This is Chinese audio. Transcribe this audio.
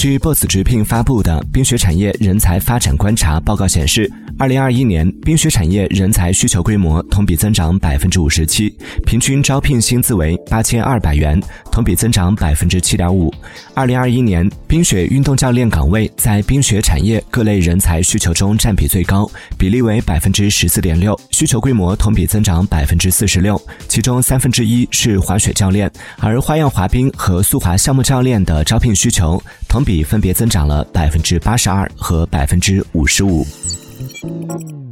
据 Boss 直聘发布的冰雪产业人才发展观察报告显示，二零二一年冰雪产业人才需求规模同比增长百分之五十七，平均招聘薪资为八千二百元，同比增长百分之七点五。二零二一年冰雪运动教练岗位在冰雪产业各类人才需求中占比最高，比例为百分之十四点六，需求规模同比增长百分之四十六，其中三分之一是滑雪教练，而花样滑冰和速滑项目教练的招聘需求同比分别增长了百分之八十二和百分之五十五。Música